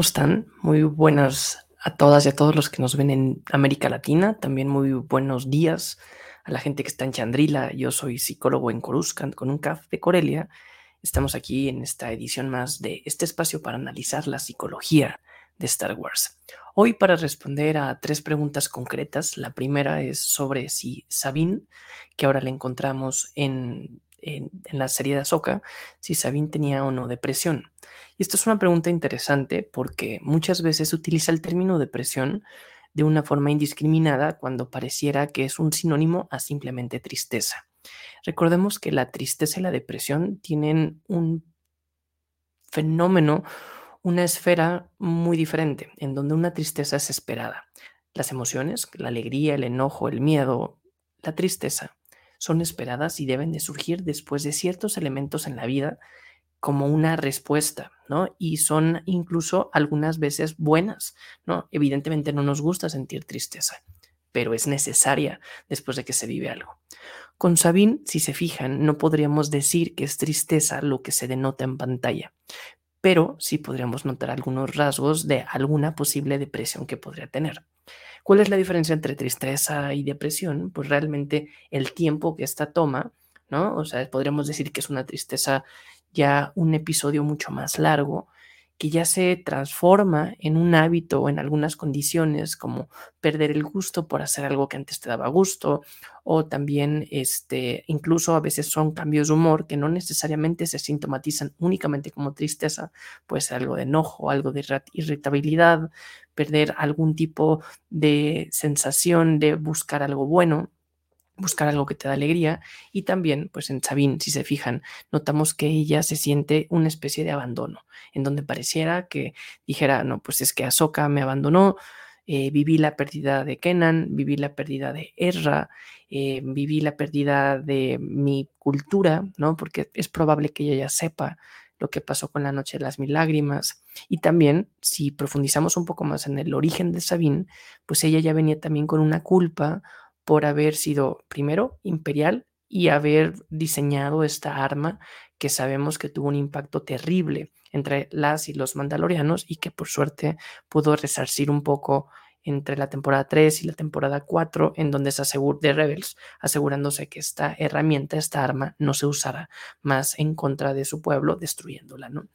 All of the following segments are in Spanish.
¿Cómo están? Muy buenas a todas y a todos los que nos ven en América Latina. También muy buenos días a la gente que está en Chandrila. Yo soy psicólogo en Coruscant con un CAF de Corelia. Estamos aquí en esta edición más de este espacio para analizar la psicología de Star Wars. Hoy para responder a tres preguntas concretas. La primera es sobre si Sabine, que ahora le encontramos en en, la serie de Ahsoka si Sabine tenía o no depresión. Y esto es una pregunta interesante porque muchas veces se utiliza el término depresión de una forma indiscriminada cuando pareciera que es un sinónimo a simplemente tristeza. Recordemos que la tristeza y la depresión tienen un fenómeno, una esfera muy diferente, en donde una tristeza es esperada. Las emociones, la alegría, el enojo, el miedo, la tristeza, son esperadas y deben de surgir después de ciertos elementos en la vida como una respuesta, ¿no? Y son incluso algunas veces buenas, ¿no? Evidentemente no nos gusta sentir tristeza, pero es necesaria después de que se vive algo. Con Sabine, si se fijan, no podríamos decir que es tristeza lo que se denota en pantalla, pero sí podríamos notar algunos rasgos de alguna posible depresión que podría tener. ¿Cuál es la diferencia entre tristeza y depresión? Pues realmente el tiempo que esta toma, ¿no? O sea, podríamos decir que es una tristeza ya un episodio mucho más largo que ya se transforma en un hábito o en algunas condiciones como perder el gusto por hacer algo que antes te daba gusto o también este incluso a veces son cambios de humor que no necesariamente se sintomatizan únicamente como tristeza, puede ser algo de enojo, algo de irritabilidad, perder algún tipo de sensación de buscar algo bueno buscar algo que te da alegría. Y también pues en Sabine si se fijan notamos que ella se siente una especie de abandono en donde pareciera que dijera no pues es que Ahsoka me abandonó eh, viví la pérdida de Kenan viví la pérdida de Ezra eh, viví la pérdida de mi cultura no porque es probable que ella ya sepa lo que pasó con la noche de las mil lágrimas y también si profundizamos un poco más en el origen de Sabine pues ella ya venía también con una culpa por haber sido primero imperial y haber diseñado esta arma que sabemos que tuvo un impacto terrible entre las y los mandalorianos y que por suerte pudo resarcir un poco entre la temporada 3 y la temporada 4, en donde se aseguró de Rebels, asegurándose que esta herramienta, esta arma, no se usara más en contra de su pueblo, destruyéndola, ¿no?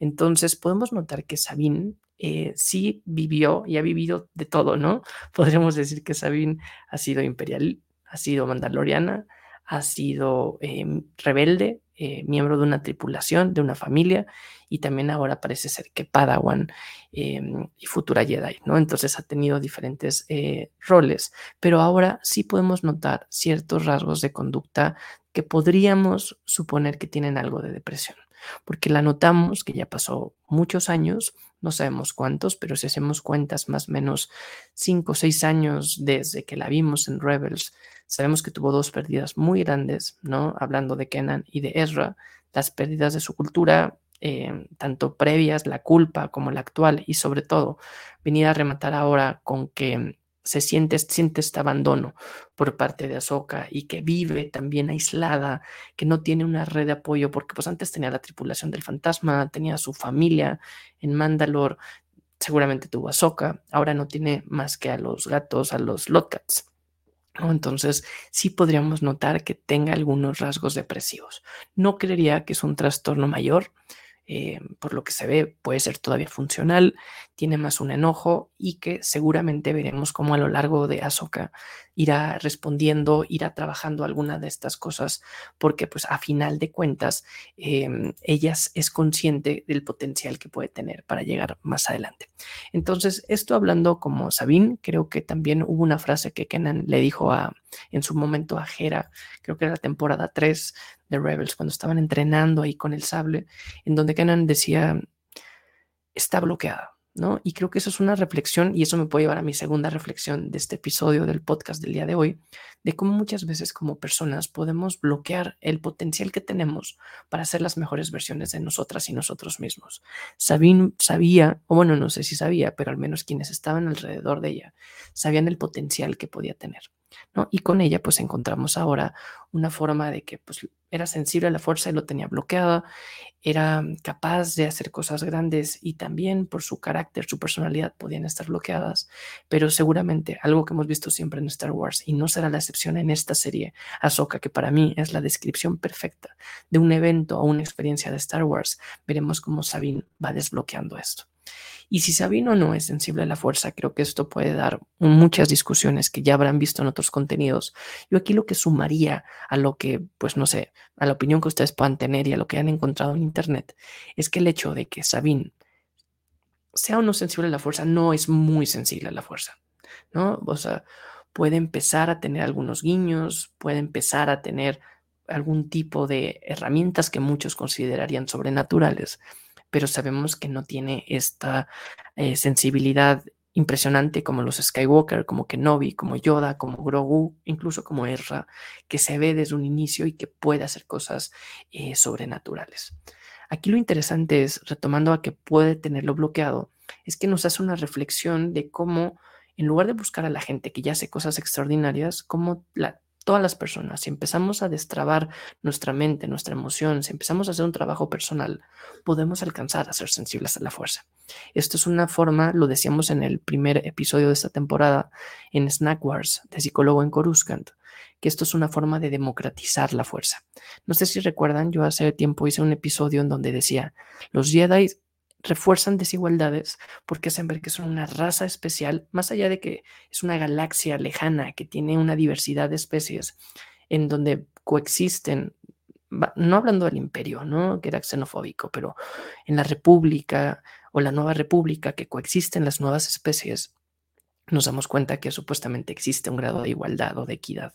Entonces podemos notar que Sabine eh, sí vivió y ha vivido de todo, ¿no? Podríamos decir que Sabine ha sido imperial, ha sido mandaloriana, ha sido em, rebelde, eh, miembro de una tripulación, de una familia, y también ahora parece ser que Padawan em, y futura Jedi, ¿no? Entonces ha tenido diferentes eh, roles, pero ahora sí podemos notar ciertos rasgos de conducta que podríamos suponer que tienen algo de depresión porque la notamos que ya pasó muchos años, no sabemos cuántos, pero si hacemos cuentas más o menos cinco o seis años desde que la vimos en Rebels, sabemos que tuvo dos pérdidas muy grandes, ¿no? Hablando de Kenan y de Ezra, las pérdidas de su cultura, eh, tanto previas, la culpa como la actual, y sobre todo venir a rematar ahora con que se siente, siente este abandono por parte de Ahsoka y que vive también aislada, que no tiene una red de apoyo, porque pues antes tenía la tripulación del fantasma, tenía su familia en Mandalore, seguramente tuvo Ahsoka, ahora no tiene más que a los gatos, a los Lotcats. Entonces, sí podríamos notar que tenga algunos rasgos depresivos. No creería que es un trastorno mayor, eh, por lo que se ve, puede ser todavía funcional, tiene más un enojo y que seguramente veremos cómo a lo largo de Ahsoka irá respondiendo, irá trabajando alguna de estas cosas, porque pues a final de cuentas eh, ella es consciente del potencial que puede tener para llegar más adelante. Entonces, esto hablando como Sabine, creo que también hubo una frase que Kenan le dijo a, en su momento a Hera, creo que era la temporada 3 de Rebels, cuando estaban entrenando ahí con el sable, en donde Kenan decía, está bloqueada, ¿no? Y creo que eso es una reflexión y eso me puede llevar a mi segunda reflexión de este episodio del podcast del día de hoy, de cómo muchas veces como personas podemos bloquear el potencial que tenemos para ser las mejores versiones de nosotras y nosotros mismos. Sabine sabía, o bueno, no sé si sabía, pero al menos quienes estaban alrededor de ella, sabían el potencial que podía tener. Y con ella pues encontramos ahora una forma de que pues era sensible a la fuerza y lo tenía bloqueada, era capaz de hacer cosas grandes y también por su carácter, su personalidad podían estar bloqueadas, pero seguramente algo que hemos visto siempre en Star Wars y no será la excepción en esta serie, Ahsoka, que para mí es la descripción perfecta de un evento o una experiencia de Star Wars, veremos cómo Sabine va desbloqueando esto. Y si Sabino no es sensible a la fuerza, creo que esto puede dar muchas discusiones que ya habrán visto en otros contenidos. Yo aquí lo que sumaría a lo que, pues no sé, a la opinión que ustedes puedan tener y a lo que han encontrado en Internet, es que el hecho de que Sabine sea o no sensible a la fuerza, no es muy sensible a la fuerza, ¿no? O sea, puede empezar a tener algunos guiños, puede empezar a tener algún tipo de herramientas que muchos considerarían sobrenaturales, pero sabemos que no tiene esta eh, sensibilidad impresionante como los Skywalker, como Kenobi, como Yoda, como Grogu, incluso como Ezra, que se ve desde un inicio y que puede hacer cosas eh, sobrenaturales. Aquí lo interesante es, retomando a que puede tenerlo bloqueado, es que nos hace una reflexión de cómo, en lugar de buscar a la gente que ya hace cosas extraordinarias, cómo la todas las personas, si empezamos a destrabar nuestra mente, nuestra emoción, si empezamos a hacer un trabajo personal, podemos alcanzar a ser sensibles a la fuerza. Esto es una forma, lo decíamos en el primer episodio de esta temporada en Snack Wars de psicólogo en Coruscant, que esto es una forma de democratizar la fuerza. No sé si recuerdan, yo hace tiempo hice un episodio en donde decía, los Jedi refuerzan desigualdades porque hacen ver que son una raza especial, más allá de que es una galaxia lejana que tiene una diversidad de especies en donde coexisten, no hablando del imperio, ¿no? que era xenofóbico, pero en la república o la nueva república que coexisten las nuevas especies, nos damos cuenta que supuestamente existe un grado de igualdad o de equidad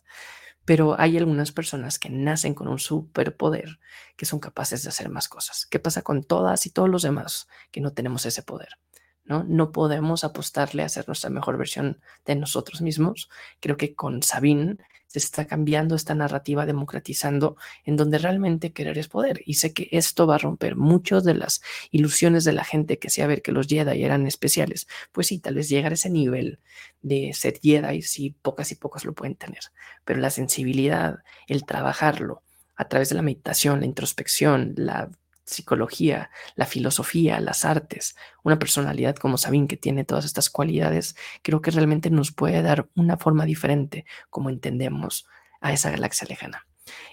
pero hay algunas personas que nacen con un superpoder que son capaces de hacer más cosas. ¿Qué pasa con todas y todos los demás que no tenemos ese poder? ¿no? No podemos apostarle a ser nuestra mejor versión de nosotros mismos. Creo que con Sabine se está cambiando esta narrativa, democratizando, en donde realmente querer es poder. Y sé que esto va a romper muchas de las ilusiones de la gente que sea ver que los Jedi eran especiales. Pues sí, tal vez llegar a ese nivel de ser Jedi, sí, pocas y pocas lo pueden tener. Pero la sensibilidad, el trabajarlo a través de la meditación, la introspección, la psicología, la filosofía, las artes, una personalidad como Sabine que tiene todas estas cualidades, creo que realmente nos puede dar una forma diferente como entendemos a esa galaxia lejana.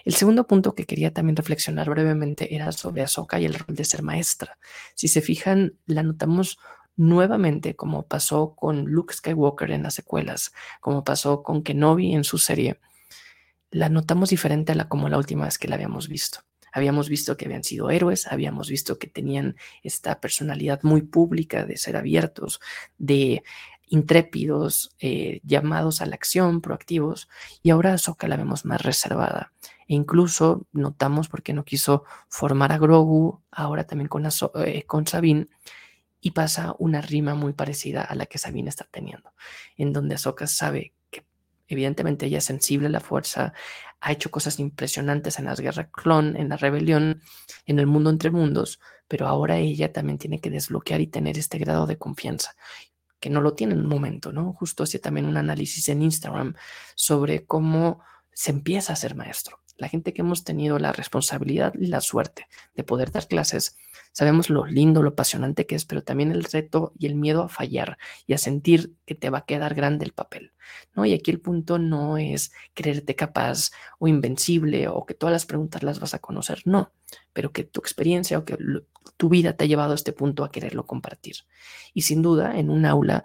El segundo punto que quería también reflexionar brevemente era sobre Ahsoka y el rol de ser maestra. Si se fijan, la notamos nuevamente como pasó con Luke Skywalker en las secuelas, como pasó con Kenobi en su serie. La notamos diferente a la como la última vez que la habíamos visto. Habíamos visto que habían sido héroes, habíamos visto que tenían esta personalidad muy pública de ser abiertos, de intrépidos, eh, llamados a la acción, proactivos, y ahora a Soka la vemos más reservada. E incluso notamos porque no quiso formar a Grogu, ahora también con, eh, con Sabine, y pasa una rima muy parecida a la que Sabine está teniendo, en donde Ahsoka sabe Evidentemente ella es sensible a la fuerza, ha hecho cosas impresionantes en las guerras clon, en la rebelión, en el mundo entre mundos, pero ahora ella también tiene que desbloquear y tener este grado de confianza, que no lo tiene en un momento, ¿no? Justo hacía también un análisis en Instagram sobre cómo se empieza a ser maestro. La gente que hemos tenido la responsabilidad y la suerte de poder dar clases, Sabemos lo lindo, lo apasionante que es, pero también el reto y el miedo a fallar y a sentir que te va a quedar grande el papel. ¿no? Y aquí el punto no es creerte capaz o invencible o que todas las preguntas las vas a conocer, no, pero que tu experiencia o que tu vida te ha llevado a este punto a quererlo compartir. Y sin duda, en un aula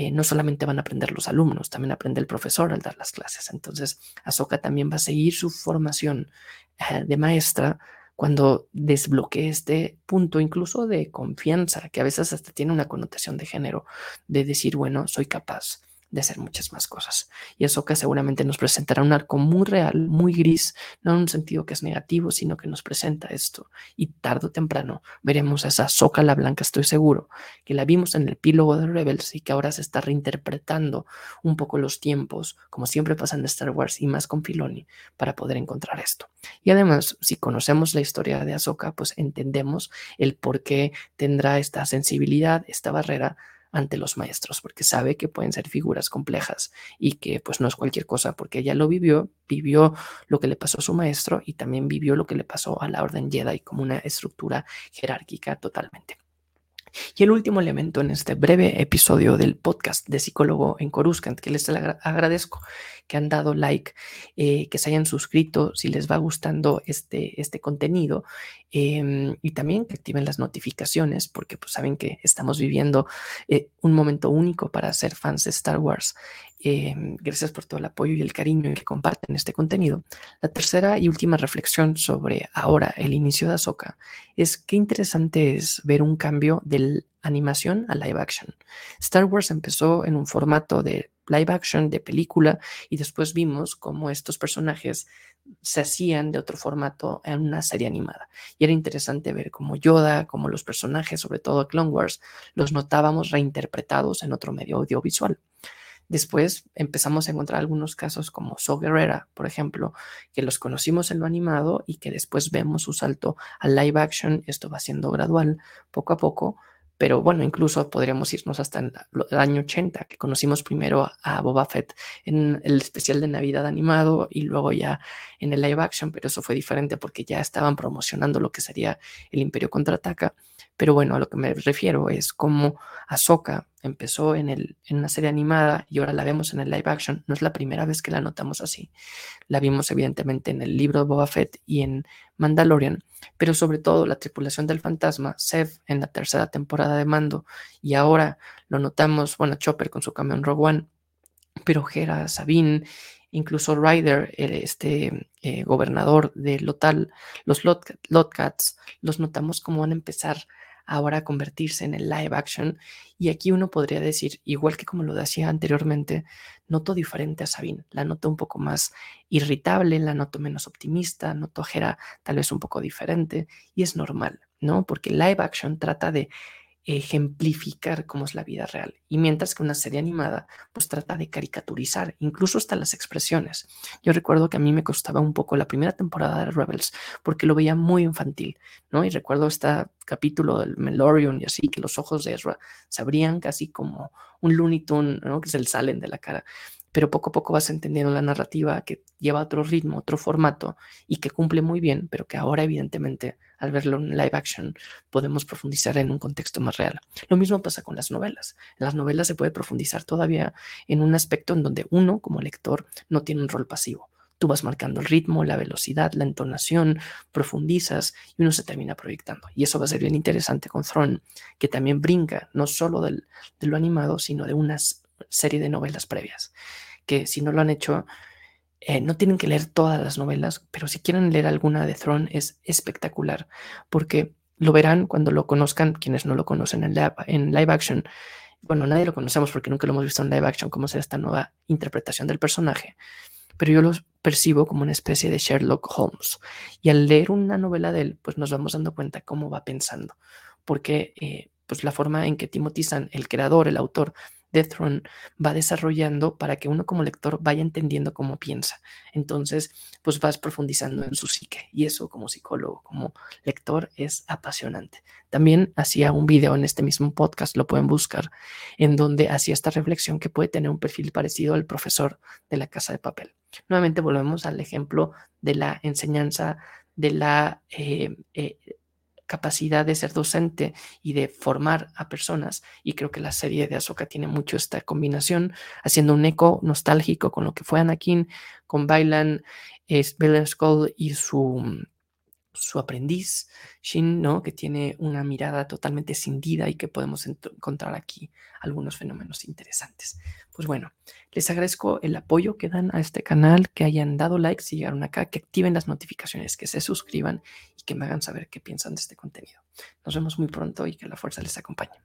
eh, no solamente van a aprender los alumnos, también aprende el profesor al dar las clases. Entonces, Azoka también va a seguir su formación eh, de maestra cuando desbloquee este punto incluso de confianza, que a veces hasta tiene una connotación de género, de decir, bueno, soy capaz, de hacer muchas más cosas. Y que seguramente nos presentará un arco muy real, muy gris, no en un sentido que es negativo, sino que nos presenta esto. Y tarde o temprano veremos a esa Zócala Blanca, estoy seguro, que la vimos en el epílogo de Rebels y que ahora se está reinterpretando un poco los tiempos, como siempre pasa en Star Wars y más con Filoni, para poder encontrar esto. Y además, si conocemos la historia de Ahsoka, pues entendemos el por qué tendrá esta sensibilidad, esta barrera ante los maestros, porque sabe que pueden ser figuras complejas y que pues no es cualquier cosa, porque ella lo vivió, vivió lo que le pasó a su maestro y también vivió lo que le pasó a la Orden Jedi como una estructura jerárquica totalmente. Y el último elemento en este breve episodio del podcast de psicólogo en Coruscant, que les agradezco que han dado like, eh, que se hayan suscrito si les va gustando este, este contenido em, y también que activen las notificaciones porque pues saben que estamos viviendo eh, un momento único para ser fans de Star Wars. Em, gracias por todo el apoyo y el cariño que comparten este contenido. La tercera y última reflexión sobre ahora el inicio de Ahsoka es qué interesante es ver un cambio de animación a live action. Star Wars empezó en un formato de live action, de película, y después vimos cómo estos personajes se hacían de otro formato en una serie animada. Y era interesante ver cómo Yoda, como los personajes, sobre todo Clone Wars, los notábamos reinterpretados en otro medio audiovisual. Después empezamos a encontrar algunos casos como So Guerrera, por ejemplo, que los conocimos en lo animado y que después vemos su salto al live action. Esto va siendo gradual, poco a poco, pero bueno, incluso podríamos irnos hasta el, año 80, que conocimos primero a Boba Fett en el especial de Navidad animado y luego ya en el live action, pero eso fue diferente porque ya estaban promocionando lo que sería el Imperio Contraataca. Pero bueno, a lo que me refiero es cómo Ahsoka empezó en, el, en una serie animada y ahora la vemos en el live action. No es la primera vez que la notamos así. La vimos evidentemente en el libro de Boba Fett y en Mandalorian, pero sobre todo la tripulación del fantasma, Sev en la tercera temporada de Mando y ahora lo notamos, bueno, Chopper con su camión Rogue One, pero Hera, Sabine incluso Ryder, este eh, gobernador de Lotal, los Lotcats, los notamos como van a empezar ahora convertirse en el live action. Y aquí uno podría decir, igual que como lo decía anteriormente, noto diferente a Sabine. La noto un poco más irritable, la noto menos optimista, noto a tal vez un poco diferente. Y es normal, ¿no? Porque live action trata de ejemplificar cómo es la vida real. Y mientras que una serie animada, pues trata de caricaturizar, incluso hasta las expresiones. Yo recuerdo que a mí me costaba un poco la primera temporada de Rebels, porque lo veía muy infantil, ¿no? Y recuerdo este capítulo del Melorion y así, que los ojos de Ezra se abrían casi como un Looney Tunes, ¿no? Que se le salen de la cara pero poco a poco vas entendiendo la narrativa que lleva otro ritmo, otro formato y que cumple muy bien, pero que ahora evidentemente al verlo en live action podemos profundizar en un contexto más real. Lo mismo pasa con las novelas. En las novelas se puede profundizar todavía en un aspecto en donde uno como lector no tiene un rol pasivo. Tú vas marcando el ritmo, la velocidad, la entonación, profundizas y uno se termina proyectando. Y eso va a ser bien interesante con Throne, que también brinca no solo del, de lo animado, sino de unas serie de novelas previas, que si no lo han hecho, eh, no tienen que leer todas las novelas, pero si quieren leer alguna de Throne es espectacular, porque lo verán cuando lo conozcan, quienes no lo conocen en live, en live action. Bueno, nadie lo conocemos porque nunca lo hemos visto en live action, cómo será esta nueva interpretación del personaje, pero yo lo percibo como una especie de Sherlock Holmes. Y al leer una novela de él, pues nos vamos dando cuenta cómo va pensando, porque eh, pues la forma en que Timothy Zahn, el creador, el autor, de Throne va desarrollando para que uno como lector vaya entendiendo cómo piensa. Entonces, pues vas profundizando en su psique y eso como psicólogo, como lector es apasionante. También hacía un video en este mismo podcast, lo pueden buscar, en donde hacía esta reflexión que puede tener un perfil parecido al profesor de la casa de papel. Nuevamente volvemos al ejemplo de la enseñanza de la eh, eh, capacidad de ser docente y de formar a personas. Y creo que la serie de Ahsoka tiene mucho esta combinación, haciendo un eco nostálgico con lo que fue Anakin, con Bailan, es Skull y su su aprendiz, Shin, ¿no? que tiene una mirada totalmente cindida y que podemos encontrar aquí algunos fenómenos interesantes. Pues bueno, les agradezco el apoyo que dan a este canal, que hayan dado like si llegaron acá, que activen las notificaciones, que se suscriban y que me hagan saber qué piensan de este contenido. Nos vemos muy pronto y que la fuerza les acompañe.